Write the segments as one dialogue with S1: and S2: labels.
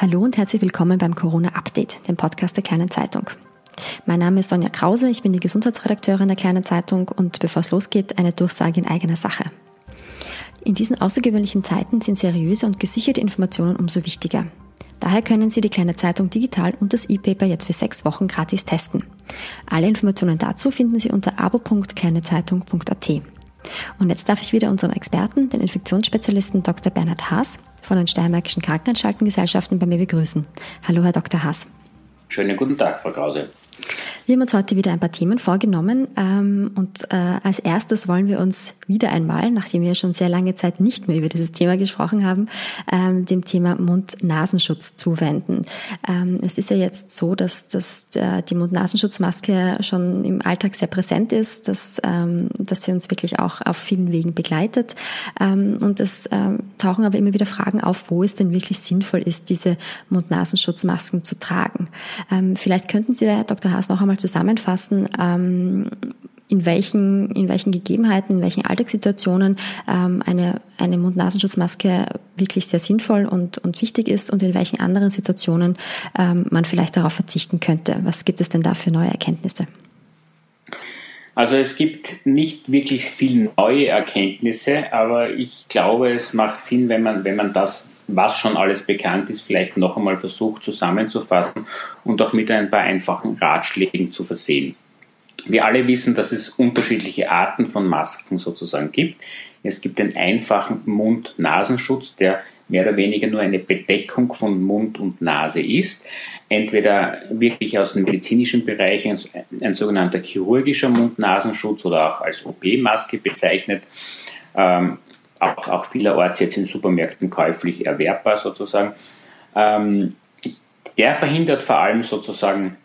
S1: Hallo und herzlich willkommen beim Corona Update, dem Podcast der Kleinen Zeitung. Mein Name ist Sonja Krause, ich bin die Gesundheitsredakteurin der Kleinen Zeitung und bevor es losgeht, eine Durchsage in eigener Sache. In diesen außergewöhnlichen Zeiten sind seriöse und gesicherte Informationen umso wichtiger. Daher können Sie die Kleine Zeitung digital und das E-Paper jetzt für sechs Wochen gratis testen. Alle Informationen dazu finden Sie unter abo.kleinezeitung.at. Und jetzt darf ich wieder unseren Experten, den Infektionsspezialisten Dr. Bernhard Haas von den Steiermärkischen Krankenanstaltengesellschaften bei mir begrüßen. Hallo, Herr Dr. Haas.
S2: Schönen guten Tag, Frau Krause.
S1: Wir haben uns heute wieder ein paar Themen vorgenommen ähm, und äh, als erstes wollen wir uns wieder einmal, nachdem wir schon sehr lange Zeit nicht mehr über dieses Thema gesprochen haben, ähm, dem Thema Mund-Nasenschutz zuwenden. Ähm, es ist ja jetzt so, dass, dass äh, die Mund-Nasenschutzmaske schon im Alltag sehr präsent ist, dass, ähm, dass sie uns wirklich auch auf vielen Wegen begleitet ähm, und es ähm, tauchen aber immer wieder Fragen auf, wo es denn wirklich sinnvoll ist, diese Mund-Nasenschutzmasken zu tragen. Vielleicht könnten Sie, Herr Dr. Haas, noch einmal zusammenfassen, ähm, in welchen, in welchen Gegebenheiten, in welchen Alltagssituationen ähm, eine, eine Mund-Nasenschutzmaske wirklich sehr sinnvoll und, und wichtig ist und in welchen anderen Situationen ähm, man vielleicht darauf verzichten könnte. Was gibt es denn da für neue Erkenntnisse?
S2: Also es gibt nicht wirklich viele neue Erkenntnisse, aber ich glaube, es macht Sinn, wenn man, wenn man das was schon alles bekannt ist, vielleicht noch einmal versucht zusammenzufassen und auch mit ein paar einfachen Ratschlägen zu versehen. Wir alle wissen, dass es unterschiedliche Arten von Masken sozusagen gibt. Es gibt den einfachen Mund-Nasenschutz, der mehr oder weniger nur eine Bedeckung von Mund und Nase ist. Entweder wirklich aus dem medizinischen Bereich ein, ein sogenannter chirurgischer Mund-Nasenschutz oder auch als OP-Maske bezeichnet. Ähm, auch, auch vielerorts jetzt in Supermärkten käuflich erwerbbar sozusagen. Ähm, der verhindert vor allem sozusagen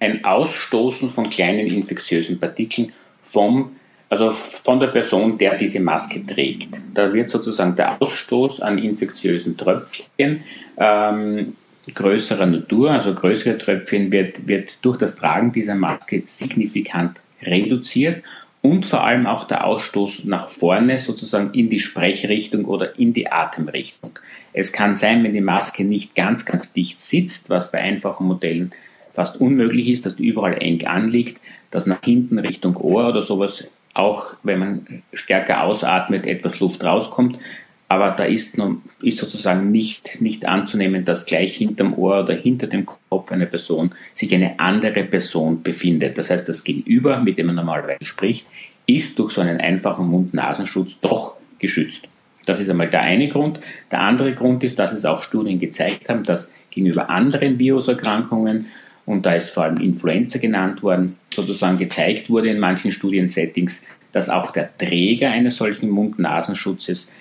S2: ein Ausstoßen von kleinen infektiösen Partikeln vom, also von der Person, der diese Maske trägt. Da wird sozusagen der Ausstoß an infektiösen Tröpfchen ähm, größerer Natur, also größere Tröpfchen, wird, wird durch das Tragen dieser Maske signifikant reduziert und vor allem auch der Ausstoß nach vorne, sozusagen in die Sprechrichtung oder in die Atemrichtung. Es kann sein, wenn die Maske nicht ganz, ganz dicht sitzt, was bei einfachen Modellen fast unmöglich ist, dass die überall eng anliegt, dass nach hinten Richtung Ohr oder sowas auch, wenn man stärker ausatmet, etwas Luft rauskommt. Aber da ist, ist sozusagen nicht, nicht anzunehmen, dass gleich hinterm Ohr oder hinter dem Kopf einer Person sich eine andere Person befindet. Das heißt, das Gegenüber, mit dem man normalerweise spricht, ist durch so einen einfachen Mund-Nasenschutz doch geschützt. Das ist einmal der eine Grund. Der andere Grund ist, dass es auch Studien gezeigt haben, dass gegenüber anderen Viruserkrankungen, und da ist vor allem Influenza genannt worden, sozusagen gezeigt wurde in manchen Studiensettings, dass auch der Träger eines solchen Mund-Nasenschutzes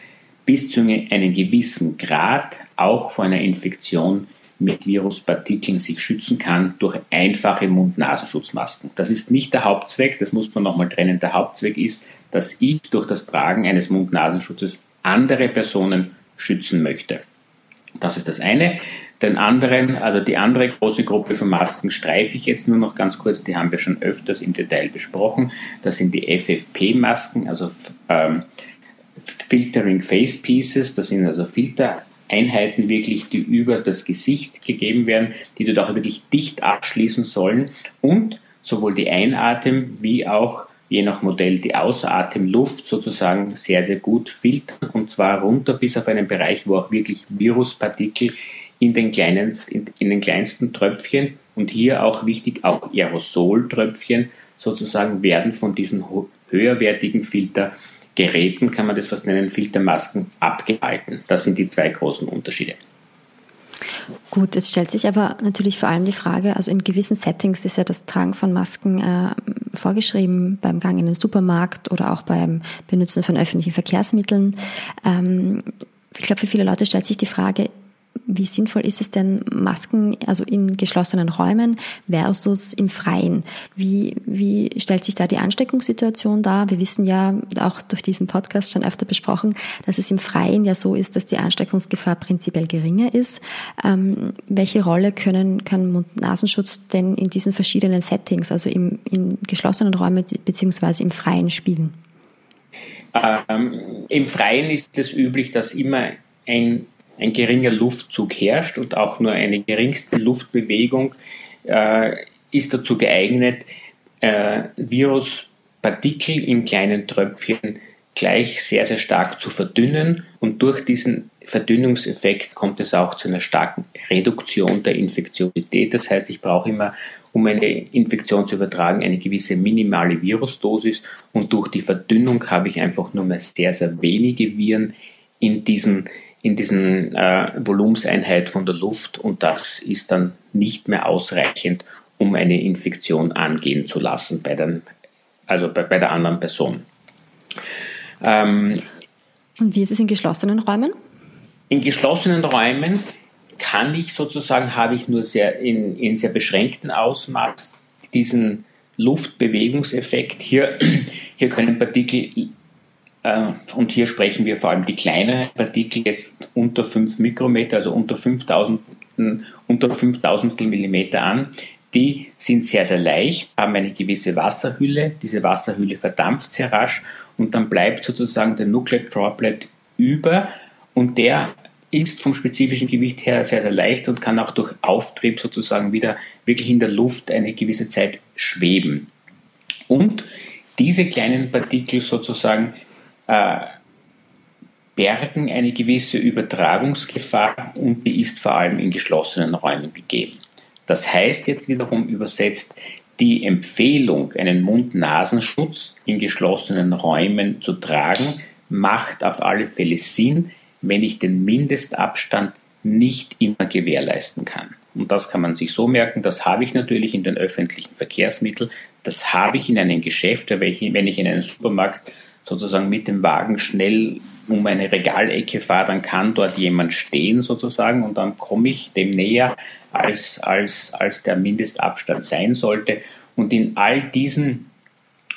S2: bis zu einem gewissen Grad auch vor einer Infektion mit Viruspartikeln sich schützen kann durch einfache Mund-Nasenschutzmasken. Das ist nicht der Hauptzweck, das muss man nochmal trennen. Der Hauptzweck ist, dass ich durch das Tragen eines Mund-Nasenschutzes andere Personen schützen möchte. Das ist das eine. Den anderen, also die andere große Gruppe von Masken streife ich jetzt nur noch ganz kurz, die haben wir schon öfters im Detail besprochen. Das sind die FFP-Masken, also ähm, Filtering Face Pieces, das sind also Filtereinheiten wirklich, die über das Gesicht gegeben werden, die dort auch wirklich dicht abschließen sollen und sowohl die Einatem- wie auch je nach Modell die Ausatemluft sozusagen sehr, sehr gut filtern und zwar runter bis auf einen Bereich, wo auch wirklich Viruspartikel in den, kleinen, in, in den kleinsten Tröpfchen und hier auch wichtig, auch Aerosoltröpfchen sozusagen werden von diesen höherwertigen Filter Geräten, kann man das fast nennen, Filtermasken abgehalten. Das sind die zwei großen Unterschiede.
S1: Gut, jetzt stellt sich aber natürlich vor allem die Frage, also in gewissen Settings ist ja das Tragen von Masken äh, vorgeschrieben, beim Gang in den Supermarkt oder auch beim Benutzen von öffentlichen Verkehrsmitteln. Ähm, ich glaube, für viele Leute stellt sich die Frage, wie sinnvoll ist es denn, Masken, also in geschlossenen Räumen versus im Freien? Wie, wie stellt sich da die Ansteckungssituation dar? Wir wissen ja, auch durch diesen Podcast schon öfter besprochen, dass es im Freien ja so ist, dass die Ansteckungsgefahr prinzipiell geringer ist. Ähm, welche Rolle können, kann Mund-Nasenschutz denn in diesen verschiedenen Settings, also im, in geschlossenen Räumen beziehungsweise im Freien spielen?
S2: Ähm, Im Freien ist es üblich, dass immer ein ein geringer Luftzug herrscht und auch nur eine geringste Luftbewegung äh, ist dazu geeignet, äh, Viruspartikel in kleinen Tröpfchen gleich sehr, sehr stark zu verdünnen und durch diesen Verdünnungseffekt kommt es auch zu einer starken Reduktion der Infektionität. Das heißt, ich brauche immer, um eine Infektion zu übertragen, eine gewisse minimale Virusdosis und durch die Verdünnung habe ich einfach nur mehr sehr, sehr wenige Viren in diesen in diesen äh, Volumenseinheit von der Luft und das ist dann nicht mehr ausreichend, um eine Infektion angehen zu lassen bei, den, also bei, bei der anderen Person.
S1: Ähm, und wie ist es in geschlossenen Räumen?
S2: In geschlossenen Räumen kann ich sozusagen, habe ich nur sehr in, in sehr beschränkten Ausmaß diesen Luftbewegungseffekt. Hier, hier können Partikel, und hier sprechen wir vor allem die kleineren Partikel jetzt unter 5 Mikrometer, also unter 5000, unter 5000 Millimeter an. Die sind sehr, sehr leicht, haben eine gewisse Wasserhülle. Diese Wasserhülle verdampft sehr rasch und dann bleibt sozusagen der Nuclear Droplet über und der ist vom spezifischen Gewicht her sehr, sehr leicht und kann auch durch Auftrieb sozusagen wieder wirklich in der Luft eine gewisse Zeit schweben. Und diese kleinen Partikel sozusagen äh, bergen eine gewisse Übertragungsgefahr und die ist vor allem in geschlossenen Räumen gegeben. Das heißt jetzt wiederum übersetzt, die Empfehlung, einen Mund-Nasenschutz in geschlossenen Räumen zu tragen, macht auf alle Fälle Sinn, wenn ich den Mindestabstand nicht immer gewährleisten kann. Und das kann man sich so merken, das habe ich natürlich in den öffentlichen Verkehrsmitteln, das habe ich in einem Geschäft, wenn ich in einen Supermarkt sozusagen mit dem Wagen schnell um eine Regalecke fahre, dann kann dort jemand stehen sozusagen und dann komme ich dem näher, als, als, als der Mindestabstand sein sollte. Und in all diesen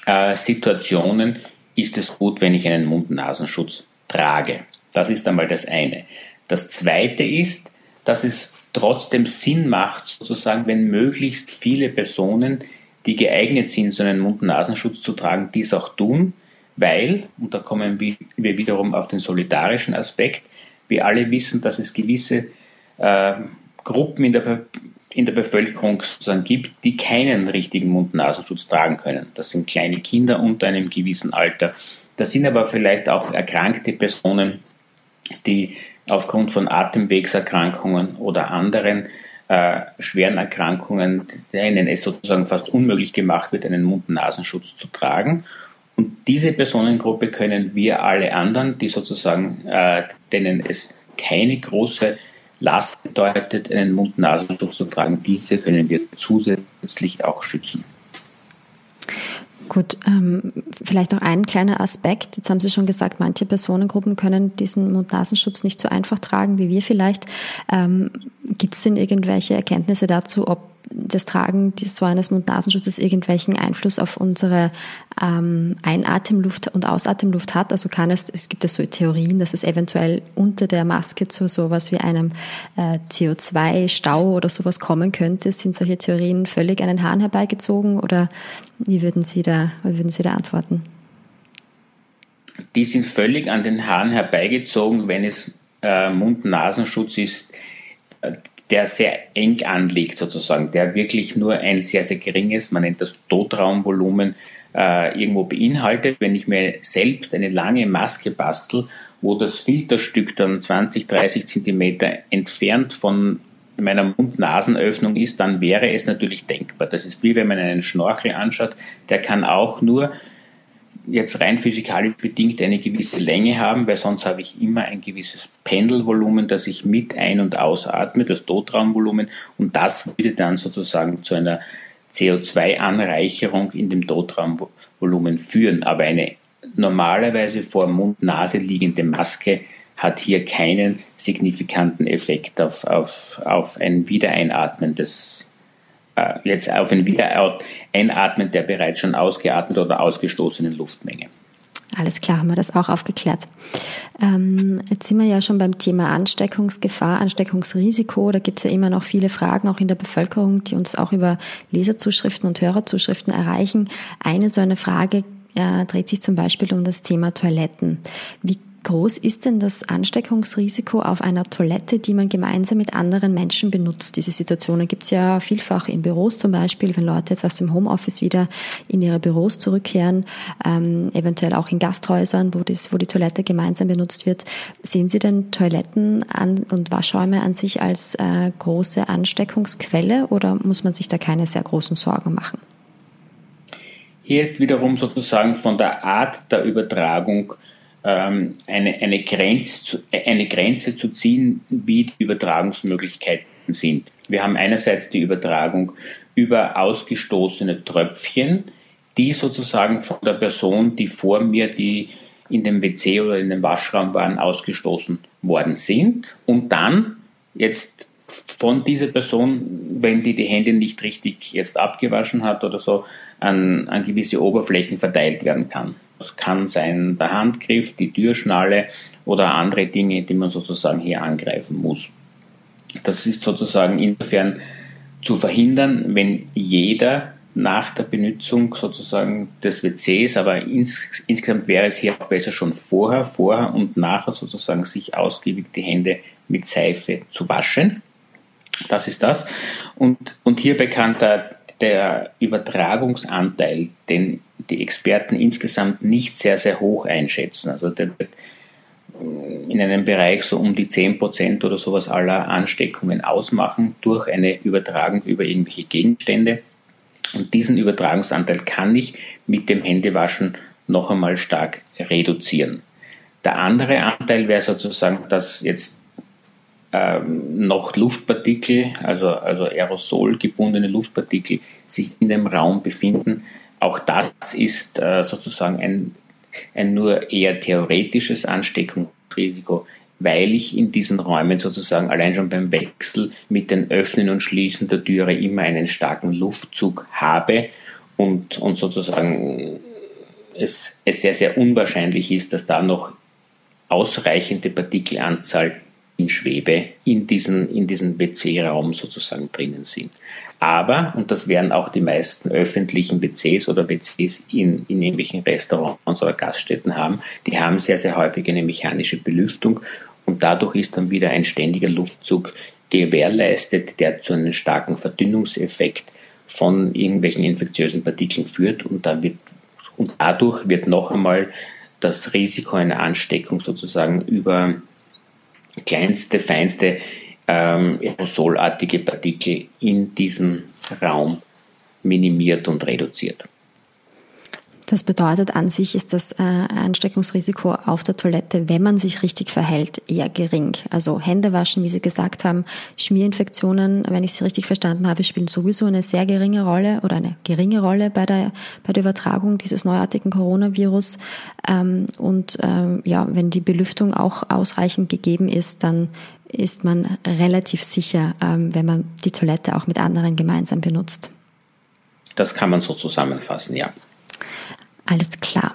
S2: äh, Situationen ist es gut, wenn ich einen Mund-Nasenschutz trage. Das ist einmal das eine. Das zweite ist, dass es trotzdem Sinn macht, sozusagen, wenn möglichst viele Personen, die geeignet sind, so einen Mund-Nasenschutz zu tragen, dies auch tun, weil, und da kommen wir wiederum auf den solidarischen Aspekt, wir alle wissen, dass es gewisse äh, Gruppen in der, in der Bevölkerung sozusagen gibt, die keinen richtigen Mund-Nasenschutz tragen können. Das sind kleine Kinder unter einem gewissen Alter. Das sind aber vielleicht auch erkrankte Personen, die aufgrund von Atemwegserkrankungen oder anderen äh, schweren Erkrankungen, denen es sozusagen fast unmöglich gemacht wird, einen Mund-Nasenschutz zu tragen. Und diese Personengruppe können wir alle anderen, die sozusagen, äh, denen es keine große Last bedeutet, einen Mund-Nasenschutz zu tragen, diese können wir zusätzlich auch schützen.
S1: Gut, ähm, vielleicht auch ein kleiner Aspekt. Jetzt haben Sie schon gesagt, manche Personengruppen können diesen Mund-Nasenschutz nicht so einfach tragen wie wir vielleicht. Ähm, Gibt es denn irgendwelche Erkenntnisse dazu, ob das Tragen so eines Mund-Nasenschutzes irgendwelchen Einfluss auf unsere ähm, Einatemluft und Ausatemluft hat? Also kann es, es gibt ja so Theorien, dass es eventuell unter der Maske zu sowas wie einem äh, CO2-Stau oder sowas kommen könnte. Sind solche Theorien völlig an den Haaren herbeigezogen oder wie würden Sie da, wie würden Sie da antworten?
S2: Die sind völlig an den Haaren herbeigezogen, wenn es äh, Mund-Nasenschutz ist, äh, der sehr eng anliegt sozusagen, der wirklich nur ein sehr, sehr geringes, man nennt das Totraumvolumen, äh, irgendwo beinhaltet. Wenn ich mir selbst eine lange Maske bastel, wo das Filterstück dann 20, 30 Zentimeter entfernt von meiner Mund-Nasenöffnung ist, dann wäre es natürlich denkbar. Das ist wie wenn man einen Schnorchel anschaut, der kann auch nur jetzt rein physikalisch bedingt eine gewisse Länge haben, weil sonst habe ich immer ein gewisses Pendelvolumen, das ich mit ein- und ausatme, das Totraumvolumen, und das würde dann sozusagen zu einer CO2-Anreicherung in dem Totraumvolumen führen. Aber eine normalerweise vor Mund-Nase liegende Maske hat hier keinen signifikanten Effekt auf, auf, auf ein Wiedereinatmen des, jetzt auf ein Wiedereinatmen der bereits schon ausgeatmet oder ausgestoßenen Luftmenge.
S1: Alles klar, haben wir das auch aufgeklärt. Ähm, jetzt sind wir ja schon beim Thema Ansteckungsgefahr, Ansteckungsrisiko. Da gibt es ja immer noch viele Fragen, auch in der Bevölkerung, die uns auch über Leserzuschriften und Hörerzuschriften erreichen. Eine so eine Frage äh, dreht sich zum Beispiel um das Thema Toiletten. Wie groß ist denn das Ansteckungsrisiko auf einer Toilette, die man gemeinsam mit anderen Menschen benutzt? Diese Situationen gibt es ja vielfach in Büros zum Beispiel, wenn Leute jetzt aus dem Homeoffice wieder in ihre Büros zurückkehren, ähm, eventuell auch in Gasthäusern, wo, das, wo die Toilette gemeinsam benutzt wird. Sehen Sie denn Toiletten an und Waschräume an sich als äh, große Ansteckungsquelle oder muss man sich da keine sehr großen Sorgen machen?
S2: Hier ist wiederum sozusagen von der Art der Übertragung ähm, eine, eine, Grenze zu, eine Grenze zu ziehen, wie die Übertragungsmöglichkeiten sind. Wir haben einerseits die Übertragung über ausgestoßene Tröpfchen, die sozusagen von der Person, die vor mir, die in dem WC oder in dem Waschraum waren, ausgestoßen worden sind. Und dann jetzt von dieser Person, wenn die die Hände nicht richtig jetzt abgewaschen hat oder so, an, an gewisse Oberflächen verteilt werden kann. Das kann sein der Handgriff, die Türschnalle oder andere Dinge, die man sozusagen hier angreifen muss. Das ist sozusagen insofern zu verhindern, wenn jeder nach der Benutzung sozusagen des WCs, aber ins, insgesamt wäre es hier auch besser schon vorher, vorher und nachher sozusagen sich ausgiebig die Hände mit Seife zu waschen. Das ist das. Und, und hierbei kann der, der Übertragungsanteil, den die Experten insgesamt nicht sehr, sehr hoch einschätzen. Also der wird in einem Bereich so um die 10% oder sowas aller Ansteckungen ausmachen durch eine Übertragung über irgendwelche Gegenstände. Und diesen Übertragungsanteil kann ich mit dem Händewaschen noch einmal stark reduzieren. Der andere Anteil wäre sozusagen, dass jetzt ähm, noch Luftpartikel, also, also aerosolgebundene Luftpartikel, sich in dem Raum befinden. Auch das ist äh, sozusagen ein, ein nur eher theoretisches Ansteckungsrisiko, weil ich in diesen Räumen sozusagen allein schon beim Wechsel mit dem Öffnen und Schließen der Türe immer einen starken Luftzug habe und, und sozusagen es, es sehr, sehr unwahrscheinlich ist, dass da noch ausreichende Partikelanzahl in Schwebe in diesen, in diesen WC-Raum sozusagen drinnen sind. Aber, und das werden auch die meisten öffentlichen WCs oder WCs in, in irgendwelchen Restaurants oder Gaststätten haben, die haben sehr, sehr häufig eine mechanische Belüftung und dadurch ist dann wieder ein ständiger Luftzug gewährleistet, der zu einem starken Verdünnungseffekt von irgendwelchen infektiösen Partikeln führt und, dann wird, und dadurch wird noch einmal das Risiko einer Ansteckung sozusagen über kleinste, feinste ähm, aerosolartige Partikel in diesem Raum minimiert und reduziert.
S1: Das bedeutet, an sich ist das äh, Ansteckungsrisiko auf der Toilette, wenn man sich richtig verhält, eher gering. Also Hände waschen, wie Sie gesagt haben, Schmierinfektionen, wenn ich Sie richtig verstanden habe, spielen sowieso eine sehr geringe Rolle oder eine geringe Rolle bei der, bei der Übertragung dieses neuartigen Coronavirus. Ähm, und ähm, ja, wenn die Belüftung auch ausreichend gegeben ist, dann ist man relativ sicher, ähm, wenn man die Toilette auch mit anderen gemeinsam benutzt.
S2: Das kann man so zusammenfassen, ja.
S1: Alles klar.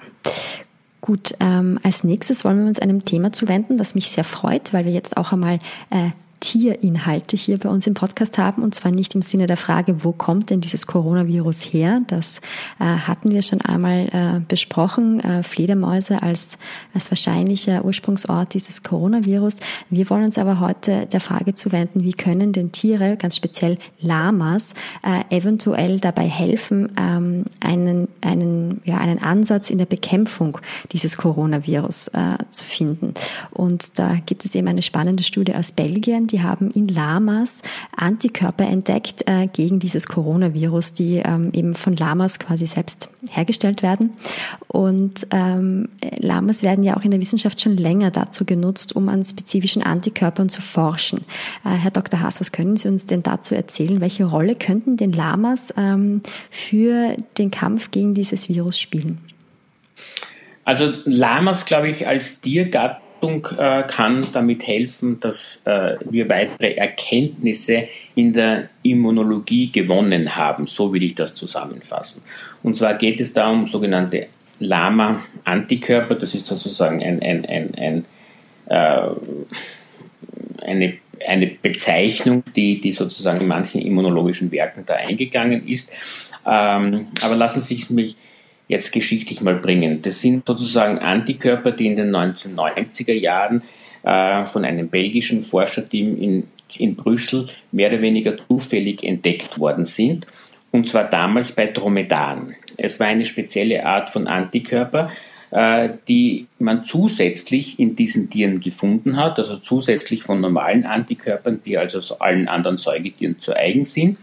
S1: Gut, ähm, als nächstes wollen wir uns einem Thema zuwenden, das mich sehr freut, weil wir jetzt auch einmal äh, Tierinhalte hier bei uns im Podcast haben und zwar nicht im Sinne der Frage, wo kommt denn dieses Coronavirus her? Das äh, hatten wir schon einmal äh, besprochen, äh, Fledermäuse als, als wahrscheinlicher Ursprungsort dieses Coronavirus. Wir wollen uns aber heute der Frage zuwenden, wie können denn Tiere, ganz speziell Lamas, äh, eventuell dabei helfen, ähm, einen, einen, ja, einen Ansatz in der Bekämpfung dieses Coronavirus äh, zu finden. Und da gibt es eben eine spannende Studie aus Belgien, die haben in Lamas Antikörper entdeckt äh, gegen dieses Coronavirus, die ähm, eben von Lamas quasi selbst hergestellt werden. Und ähm, Lamas werden ja auch in der Wissenschaft schon länger dazu genutzt, um an spezifischen Antikörpern zu forschen. Äh, Herr Dr. Haas, was können Sie uns denn dazu erzählen? Welche Rolle könnten den Lamas ähm, für den Kampf gegen dieses Virus spielen?
S2: Also Lamas, glaube ich, als Tiergattung Beobachtung äh, kann damit helfen, dass äh, wir weitere Erkenntnisse in der Immunologie gewonnen haben. So will ich das zusammenfassen. Und zwar geht es da um sogenannte Lama-Antikörper. Das ist sozusagen ein, ein, ein äh, eine, eine Bezeichnung, die, die sozusagen in manchen immunologischen Werken da eingegangen ist. Ähm, aber lassen Sie mich jetzt geschichtlich mal bringen. Das sind sozusagen Antikörper, die in den 1990er Jahren äh, von einem belgischen Forscherteam in, in Brüssel mehr oder weniger zufällig entdeckt worden sind. Und zwar damals bei Dromedaren. Es war eine spezielle Art von Antikörper, äh, die man zusätzlich in diesen Tieren gefunden hat, also zusätzlich von normalen Antikörpern, die also allen anderen Säugetieren zu eigen sind.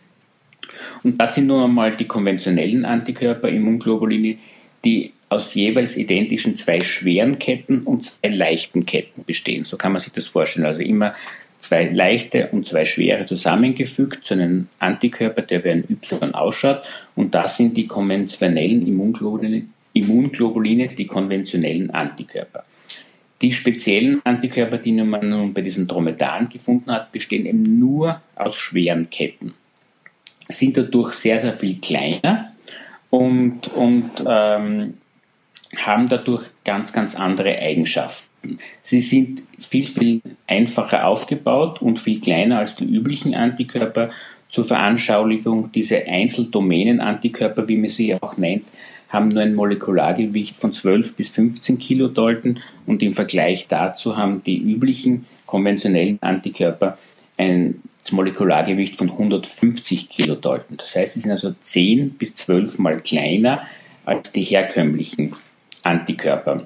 S2: Und das sind nun einmal die konventionellen Antikörper, Immunglobuline, die aus jeweils identischen zwei schweren Ketten und zwei leichten Ketten bestehen. So kann man sich das vorstellen. Also immer zwei leichte und zwei schwere zusammengefügt zu einem Antikörper, der wie ein Y ausschaut. Und das sind die konventionellen Immunglobuline, Immunglobuline, die konventionellen Antikörper. Die speziellen Antikörper, die man nun bei diesen Dromedaren gefunden hat, bestehen eben nur aus schweren Ketten, sind dadurch sehr, sehr viel kleiner und, und ähm, haben dadurch ganz, ganz andere Eigenschaften. Sie sind viel, viel einfacher aufgebaut und viel kleiner als die üblichen Antikörper. Zur Veranschaulichung, diese Einzeldomänen-Antikörper, wie man sie auch nennt, haben nur ein Molekulargewicht von 12 bis 15 Kilodalton und im Vergleich dazu haben die üblichen konventionellen Antikörper ein Molekulargewicht von 150 Kilodalton. Das heißt, sie sind also 10 bis 12 mal kleiner als die herkömmlichen Antikörper.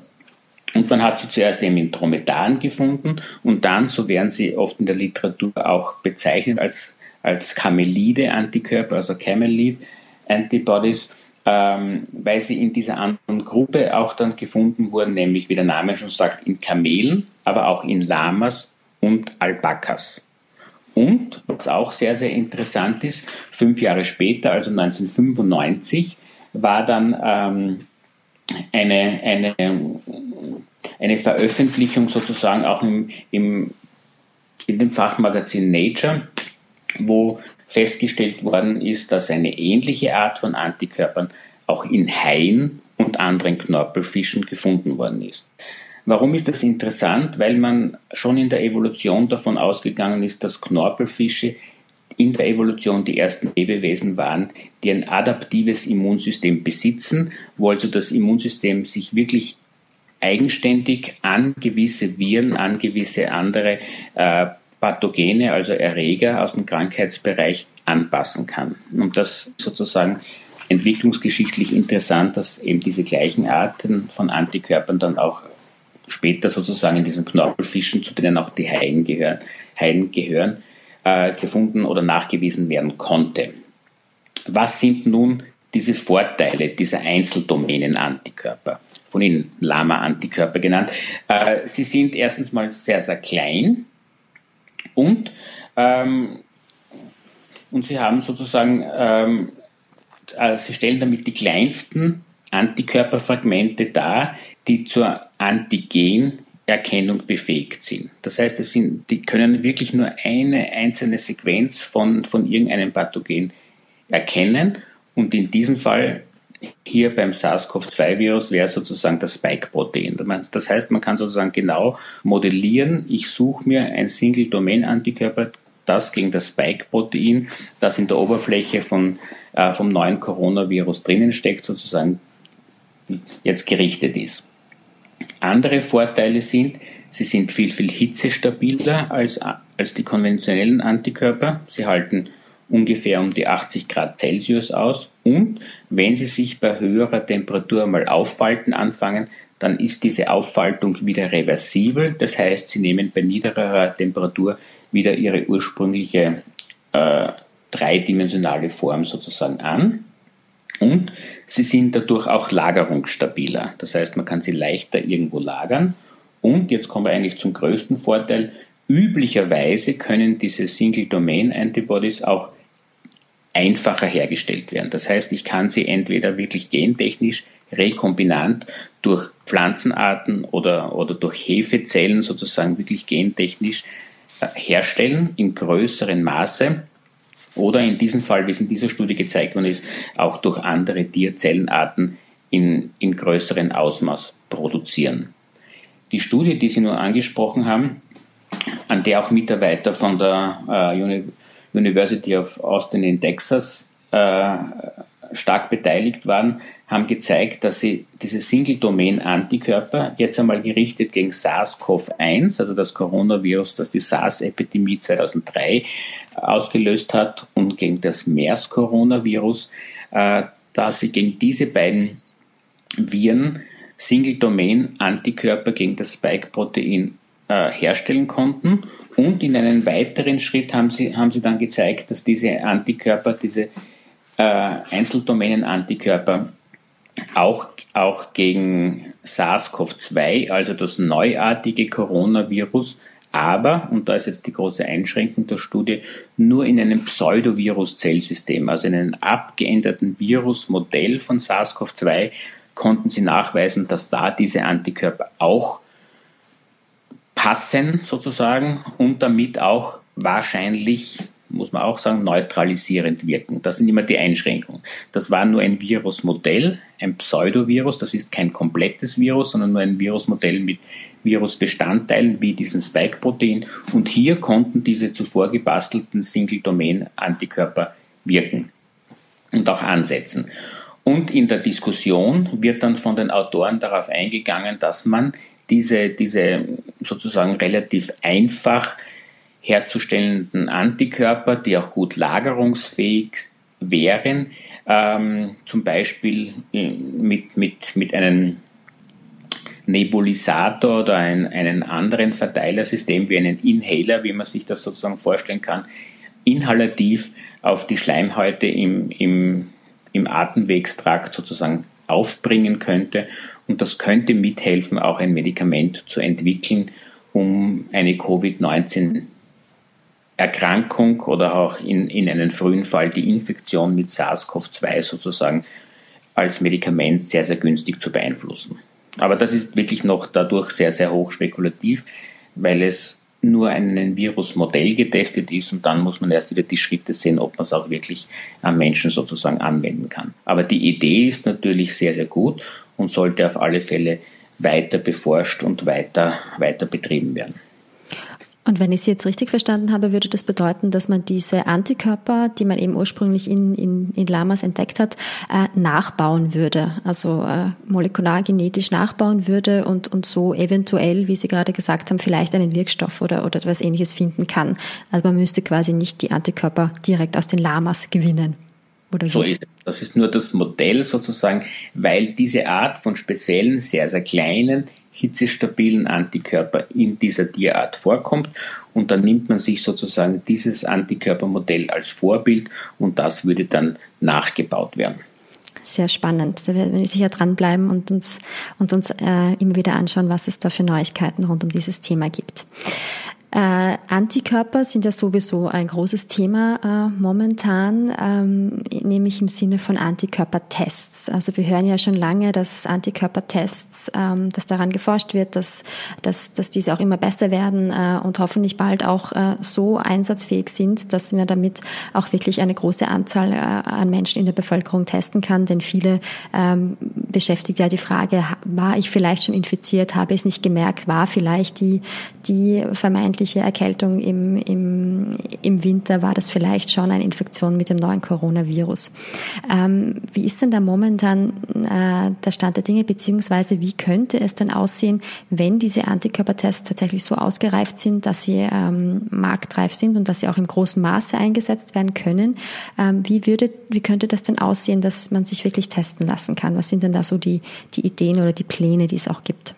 S2: Und man hat sie zuerst eben in Dromedaren gefunden und dann, so werden sie oft in der Literatur auch bezeichnet als, als Camelide-Antikörper, also Camelid-Antibodies, ähm, weil sie in dieser anderen Gruppe auch dann gefunden wurden, nämlich wie der Name schon sagt, in Kamelen, aber auch in Lamas und Alpakas. Und, was auch sehr, sehr interessant ist, fünf Jahre später, also 1995, war dann ähm, eine, eine, eine Veröffentlichung sozusagen auch im, im, in dem Fachmagazin Nature, wo festgestellt worden ist, dass eine ähnliche Art von Antikörpern auch in Haien und anderen Knorpelfischen gefunden worden ist. Warum ist das interessant? Weil man schon in der Evolution davon ausgegangen ist, dass Knorpelfische in der Evolution die ersten Lebewesen waren, die ein adaptives Immunsystem besitzen, wo also das Immunsystem sich wirklich eigenständig an gewisse Viren, an gewisse andere äh, Pathogene, also Erreger aus dem Krankheitsbereich anpassen kann. Und das sozusagen entwicklungsgeschichtlich interessant, dass eben diese gleichen Arten von Antikörpern dann auch später sozusagen in diesen Knorpelfischen, zu denen auch die Haien gehören, Haien gehören äh, gefunden oder nachgewiesen werden konnte. Was sind nun diese Vorteile dieser Einzeldomänen-Antikörper? Von Ihnen Lama-Antikörper genannt. Äh, sie sind erstens mal sehr, sehr klein und, ähm, und sie haben sozusagen, ähm, äh, sie stellen damit die kleinsten Antikörperfragmente dar, die zur Antigen Erkennung befähigt sind. Das heißt, es sind, die können wirklich nur eine einzelne Sequenz von, von irgendeinem Pathogen erkennen und in diesem Fall hier beim SARS-CoV-2-Virus wäre sozusagen das Spike-Protein. Das heißt, man kann sozusagen genau modellieren, ich suche mir ein Single-Domain-Antikörper, das gegen das Spike-Protein, das in der Oberfläche von, äh, vom neuen Coronavirus drinnen steckt, sozusagen jetzt gerichtet ist. Andere Vorteile sind, sie sind viel, viel hitzestabiler als, als die konventionellen Antikörper. Sie halten ungefähr um die 80 Grad Celsius aus und wenn sie sich bei höherer Temperatur mal auffalten anfangen, dann ist diese Auffaltung wieder reversibel. Das heißt, sie nehmen bei niedrigerer Temperatur wieder ihre ursprüngliche äh, dreidimensionale Form sozusagen an. Und sie sind dadurch auch lagerungsstabiler. Das heißt, man kann sie leichter irgendwo lagern. Und jetzt kommen wir eigentlich zum größten Vorteil. Üblicherweise können diese Single-Domain-Antibodies auch einfacher hergestellt werden. Das heißt, ich kann sie entweder wirklich gentechnisch rekombinant durch Pflanzenarten oder, oder durch Hefezellen sozusagen wirklich gentechnisch äh, herstellen in größerem Maße oder in diesem Fall, wie es in dieser Studie gezeigt worden ist, auch durch andere Tierzellenarten in, in größerem Ausmaß produzieren. Die Studie, die Sie nur angesprochen haben, an der auch Mitarbeiter von der äh, University of Austin in Texas äh, stark beteiligt waren, haben gezeigt, dass sie diese Single-Domain-Antikörper jetzt einmal gerichtet gegen SARS-CoV-1, also das Coronavirus, das die SARS-Epidemie 2003 ausgelöst hat, und gegen das MERS-Coronavirus, äh, dass sie gegen diese beiden Viren Single-Domain-Antikörper gegen das Spike-Protein äh, herstellen konnten. Und in einem weiteren Schritt haben sie, haben sie dann gezeigt, dass diese Antikörper, diese äh, Einzeldomänen-Antikörper auch, auch gegen SARS-CoV-2, also das neuartige Coronavirus, aber, und da ist jetzt die große Einschränkung der Studie, nur in einem Pseudovirus-Zellsystem, also in einem abgeänderten Virusmodell von SARS-CoV-2, konnten sie nachweisen, dass da diese Antikörper auch passen sozusagen und damit auch wahrscheinlich, muss man auch sagen, neutralisierend wirken. Das sind immer die Einschränkungen. Das war nur ein Virusmodell, ein Pseudovirus, das ist kein komplettes Virus, sondern nur ein Virusmodell mit Virusbestandteilen wie diesem Spike-Protein. Und hier konnten diese zuvor gebastelten Single-Domain-Antikörper wirken und auch ansetzen. Und in der Diskussion wird dann von den Autoren darauf eingegangen, dass man diese, diese sozusagen relativ einfach herzustellenden Antikörper, die auch gut lagerungsfähig wären, ähm, zum Beispiel äh, mit, mit, mit einem Nebulisator oder ein, einen anderen Verteilersystem wie einen Inhaler, wie man sich das sozusagen vorstellen kann, inhalativ auf die Schleimhäute im, im im Atemwegstrakt sozusagen aufbringen könnte. Und das könnte mithelfen, auch ein Medikament zu entwickeln, um eine Covid-19 Erkrankung oder auch in, in einem frühen Fall die Infektion mit SARS-CoV-2 sozusagen als Medikament sehr, sehr günstig zu beeinflussen. Aber das ist wirklich noch dadurch sehr, sehr hoch spekulativ, weil es nur ein Virusmodell getestet ist und dann muss man erst wieder die Schritte sehen, ob man es auch wirklich am Menschen sozusagen anwenden kann. Aber die Idee ist natürlich sehr, sehr gut und sollte auf alle Fälle weiter beforscht und weiter, weiter betrieben werden.
S1: Und wenn ich Sie jetzt richtig verstanden habe, würde das bedeuten, dass man diese Antikörper, die man eben ursprünglich in, in, in Lamas entdeckt hat, äh, nachbauen würde, also äh, molekular genetisch nachbauen würde und, und so eventuell, wie Sie gerade gesagt haben, vielleicht einen Wirkstoff oder, oder etwas ähnliches finden kann. Also man müsste quasi nicht die Antikörper direkt aus den Lamas gewinnen.
S2: Oder so ist es. Das ist nur das Modell sozusagen, weil diese Art von speziellen, sehr, sehr kleinen, hitzestabilen Antikörper in dieser Tierart vorkommt. Und dann nimmt man sich sozusagen dieses Antikörpermodell als Vorbild und das würde dann nachgebaut werden.
S1: Sehr spannend. Da werden wir sicher dranbleiben und uns, und uns äh, immer wieder anschauen, was es da für Neuigkeiten rund um dieses Thema gibt. Äh, Antikörper sind ja sowieso ein großes Thema äh, momentan, ähm, nämlich im Sinne von Antikörpertests. Also wir hören ja schon lange, dass Antikörpertests, ähm, dass daran geforscht wird, dass, dass, dass diese auch immer besser werden äh, und hoffentlich bald auch äh, so einsatzfähig sind, dass man damit auch wirklich eine große Anzahl äh, an Menschen in der Bevölkerung testen kann. Denn viele ähm, beschäftigt ja die Frage, war ich vielleicht schon infiziert, habe ich es nicht gemerkt, war vielleicht die, die vermeintlich nächtliche Erkältung im, im, im Winter war das vielleicht schon eine Infektion mit dem neuen Coronavirus. Ähm, wie ist denn da momentan äh, der Stand der Dinge, beziehungsweise wie könnte es denn aussehen, wenn diese Antikörpertests tatsächlich so ausgereift sind, dass sie ähm, marktreif sind und dass sie auch im großen Maße eingesetzt werden können? Ähm, wie, würde, wie könnte das denn aussehen, dass man sich wirklich testen lassen kann? Was sind denn da so die, die Ideen oder die Pläne, die es auch gibt?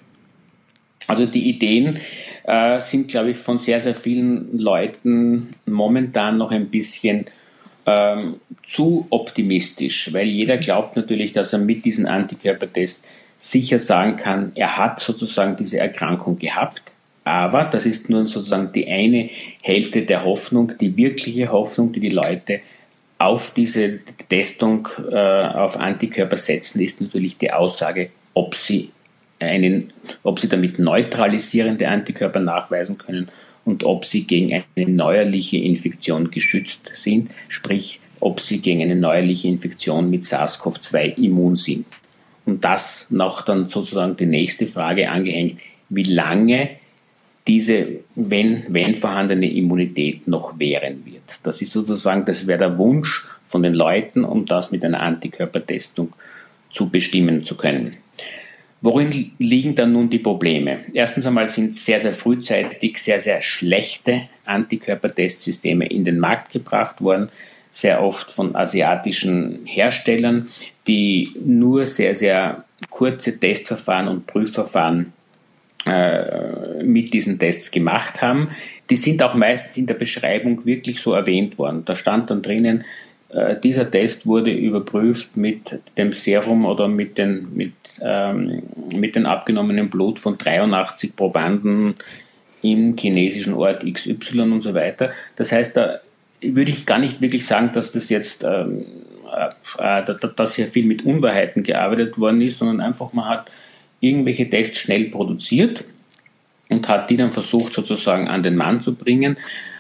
S2: Also die Ideen äh, sind, glaube ich, von sehr, sehr vielen Leuten momentan noch ein bisschen ähm, zu optimistisch, weil jeder glaubt natürlich, dass er mit diesem Antikörpertest sicher sagen kann, er hat sozusagen diese Erkrankung gehabt. Aber das ist nur sozusagen die eine Hälfte der Hoffnung. Die wirkliche Hoffnung, die die Leute auf diese Testung äh, auf Antikörper setzen, ist natürlich die Aussage, ob sie einen, ob sie damit neutralisierende Antikörper nachweisen können und ob sie gegen eine neuerliche Infektion geschützt sind, sprich ob sie gegen eine neuerliche Infektion mit SARS-CoV-2 immun sind. Und das noch dann sozusagen die nächste Frage angehängt, wie lange diese, wenn, wenn vorhandene Immunität noch währen wird. Das ist sozusagen, das wäre der Wunsch von den Leuten, um das mit einer Antikörpertestung zu bestimmen zu können. Worin liegen dann nun die Probleme? Erstens einmal sind sehr, sehr frühzeitig sehr, sehr schlechte Antikörpertestsysteme in den Markt gebracht worden, sehr oft von asiatischen Herstellern, die nur sehr, sehr kurze Testverfahren und Prüfverfahren äh, mit diesen Tests gemacht haben. Die sind auch meistens in der Beschreibung wirklich so erwähnt worden. Da stand dann drinnen, äh, dieser Test wurde überprüft mit dem Serum oder mit den, mit, ähm, mit den abgenommenen Blut von 83 Probanden im chinesischen Ort XY und so weiter. Das heißt, da würde ich gar nicht wirklich sagen, dass das jetzt ähm, äh, dass hier viel mit Unwahrheiten gearbeitet worden ist, sondern einfach man hat irgendwelche Tests schnell produziert und hat die dann versucht sozusagen an den Mann zu bringen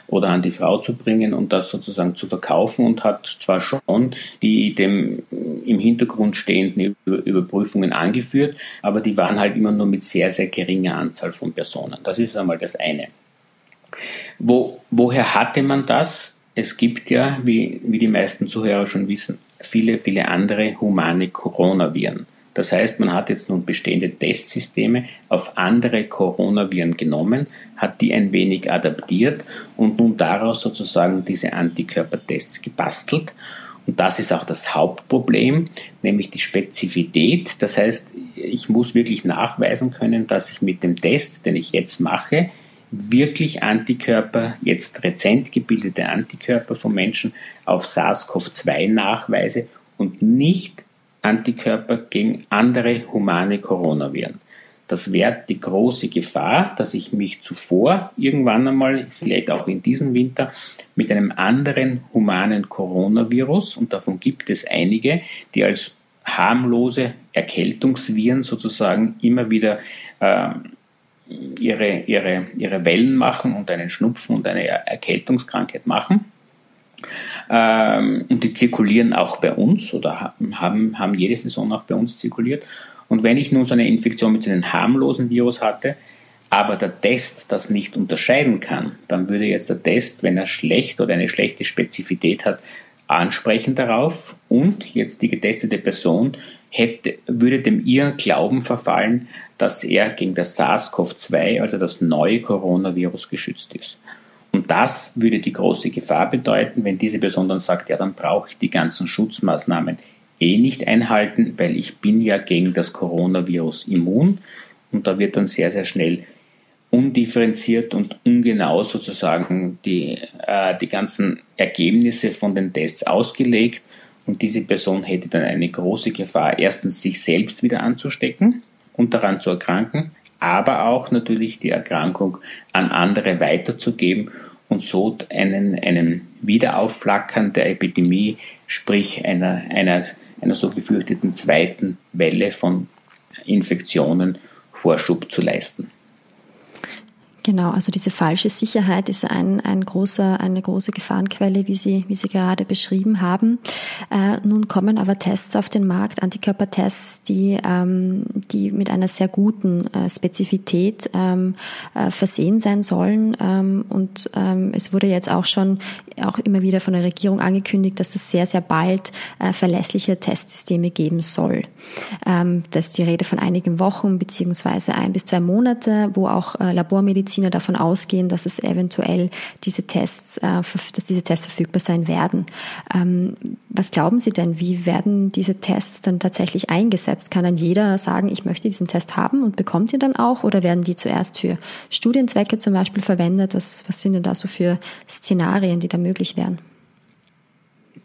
S2: oder an die Frau zu bringen und das sozusagen zu verkaufen und hat zwar schon die dem im Hintergrund stehenden Überprüfungen angeführt, aber die waren halt immer nur mit sehr, sehr geringer Anzahl von Personen. Das ist einmal das eine. Wo, woher hatte man das? Es gibt ja, wie, wie die meisten Zuhörer schon wissen, viele, viele andere humane Coronaviren. Das heißt, man hat jetzt nun bestehende Testsysteme auf andere Coronaviren genommen, hat die ein wenig adaptiert und nun daraus sozusagen diese Antikörpertests gebastelt. Und das ist auch das Hauptproblem, nämlich die Spezifität. Das heißt, ich muss wirklich nachweisen können, dass ich mit dem Test, den ich jetzt mache, wirklich Antikörper, jetzt rezent gebildete Antikörper von Menschen auf SARS-CoV-2 nachweise und nicht Antikörper gegen andere humane Coronaviren. Das wäre die große Gefahr, dass ich mich zuvor irgendwann einmal, vielleicht auch in diesem Winter, mit einem anderen humanen Coronavirus, und davon gibt es einige, die als harmlose Erkältungsviren sozusagen immer wieder äh, ihre, ihre, ihre Wellen machen und einen Schnupfen und eine Erkältungskrankheit machen. Ähm, und die zirkulieren auch bei uns oder haben, haben jede Saison auch bei uns zirkuliert. Und wenn ich nun so eine Infektion mit so einem harmlosen Virus hatte, aber der Test das nicht unterscheiden kann, dann würde jetzt der Test, wenn er schlecht oder eine schlechte Spezifität hat, ansprechen darauf und jetzt die getestete Person hätte, würde dem ihren Glauben verfallen, dass er gegen das SARS-CoV-2, also das neue Coronavirus, geschützt ist. Das würde die große Gefahr bedeuten, wenn diese Person dann sagt, ja, dann brauche ich die ganzen Schutzmaßnahmen eh nicht einhalten, weil ich bin ja gegen das Coronavirus immun. Und da wird dann sehr, sehr schnell undifferenziert und ungenau sozusagen die, äh, die ganzen Ergebnisse von den Tests ausgelegt. Und diese Person hätte dann eine große Gefahr, erstens sich selbst wieder anzustecken und daran zu erkranken, aber auch natürlich die Erkrankung an andere weiterzugeben und so einen, einen Wiederaufflackern der Epidemie, sprich einer, einer, einer so gefürchteten zweiten Welle von Infektionen Vorschub zu leisten.
S1: Genau, also diese falsche Sicherheit ist ein, ein großer, eine große Gefahrenquelle, wie Sie, wie Sie gerade beschrieben haben. Äh, nun kommen aber Tests auf den Markt, Antikörpertests, die, ähm, die mit einer sehr guten äh, Spezifität ähm, äh, versehen sein sollen. Ähm, und ähm, es wurde jetzt auch schon auch immer wieder von der Regierung angekündigt, dass es sehr, sehr bald äh, verlässliche Testsysteme geben soll. Ähm, das ist die Rede von einigen Wochen beziehungsweise ein bis zwei Monate, wo auch äh, Labormedizin Mediziner davon ausgehen, dass es eventuell diese Tests, äh, dass diese Tests verfügbar sein werden. Ähm, was glauben Sie denn, wie werden diese Tests dann tatsächlich eingesetzt? Kann dann jeder sagen, ich möchte diesen Test haben und bekommt ihn dann auch oder werden die zuerst für Studienzwecke zum Beispiel verwendet? Was, was sind denn da so für Szenarien, die da möglich wären?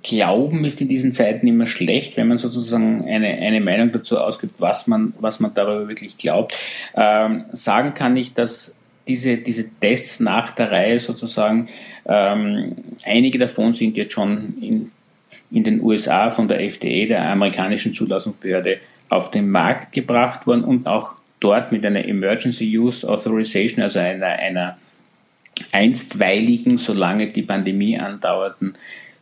S2: Glauben ist in diesen Zeiten immer schlecht, wenn man sozusagen eine, eine Meinung dazu ausgibt, was man, was man darüber wirklich glaubt. Ähm, sagen kann ich, dass diese, diese Tests nach der Reihe sozusagen, ähm, einige davon sind jetzt schon in, in den USA von der FDA, der amerikanischen Zulassungsbehörde, auf den Markt gebracht worden und auch dort mit einer Emergency Use Authorization, also einer, einer einstweiligen, solange die Pandemie andauerten,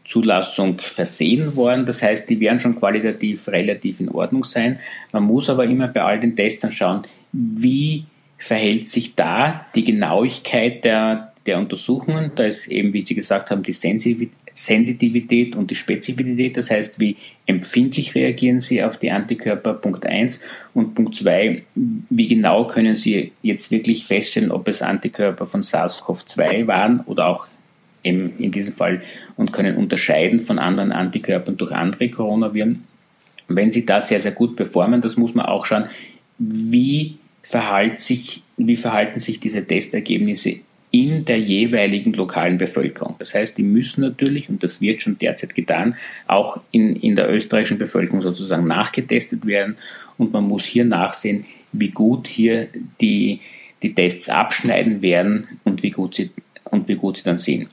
S2: Zulassung versehen worden. Das heißt, die werden schon qualitativ relativ in Ordnung sein. Man muss aber immer bei all den Tests schauen, wie verhält sich da die Genauigkeit der, der Untersuchungen. Da ist eben, wie Sie gesagt haben, die Sensitivität und die Spezifität, das heißt, wie empfindlich reagieren Sie auf die Antikörper, Punkt 1. Und Punkt 2, wie genau können Sie jetzt wirklich feststellen, ob es Antikörper von SARS-CoV-2 waren oder auch eben in diesem Fall und können unterscheiden von anderen Antikörpern durch andere Coronaviren. Wenn Sie da sehr, sehr gut performen, das muss man auch schauen, wie, verhält sich, wie verhalten sich diese Testergebnisse in der jeweiligen lokalen Bevölkerung. Das heißt, die müssen natürlich, und das wird schon derzeit getan, auch in, in der österreichischen Bevölkerung sozusagen nachgetestet werden. Und man muss hier nachsehen, wie gut hier die, die Tests abschneiden werden und wie gut sie, und wie gut sie dann sehen.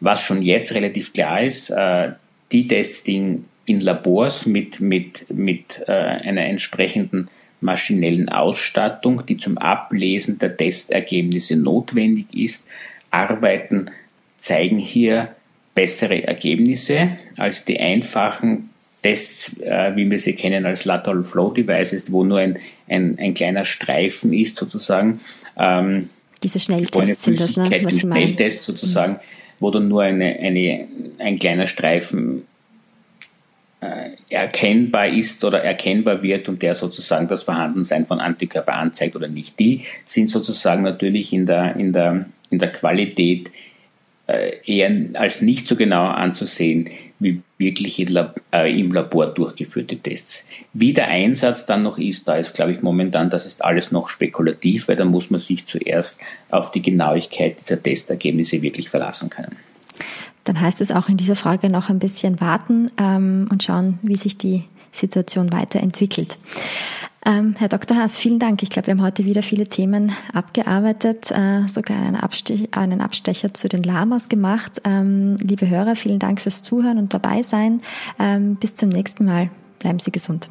S2: Was schon jetzt relativ klar ist, äh, die Tests, die in Labors mit, mit, mit äh, einer entsprechenden maschinellen Ausstattung, die zum Ablesen der Testergebnisse notwendig ist, arbeiten, zeigen hier bessere Ergebnisse als die einfachen Tests, äh, wie wir sie kennen als Lateral Flow Devices, wo nur ein, ein, ein kleiner Streifen ist sozusagen.
S1: Ähm, Diese Schnelltests sind das, ne?
S2: Was Sie meinen. Schnelltest sozusagen, mhm. wo dann nur eine, eine, ein kleiner Streifen äh, erkennbar ist oder erkennbar wird und der sozusagen das Vorhandensein von Antikörper anzeigt oder nicht. Die sind sozusagen natürlich in der, in der, in der Qualität äh, eher als nicht so genau anzusehen wie wirklich äh, im Labor durchgeführte Tests. Wie der Einsatz dann noch ist, da ist, glaube ich, momentan, das ist alles noch spekulativ, weil da muss man sich zuerst auf die Genauigkeit dieser Testergebnisse wirklich verlassen können
S1: dann heißt es auch in dieser Frage noch ein bisschen warten ähm, und schauen, wie sich die Situation weiterentwickelt. Ähm, Herr Dr. Haas, vielen Dank. Ich glaube, wir haben heute wieder viele Themen abgearbeitet, äh, sogar einen, Abstech, einen, Abstecher zu den Lamas gemacht. Ähm, liebe Hörer, vielen Dank fürs Zuhören und dabei sein. Ähm, bis zum nächsten Mal. Bleiben Sie gesund.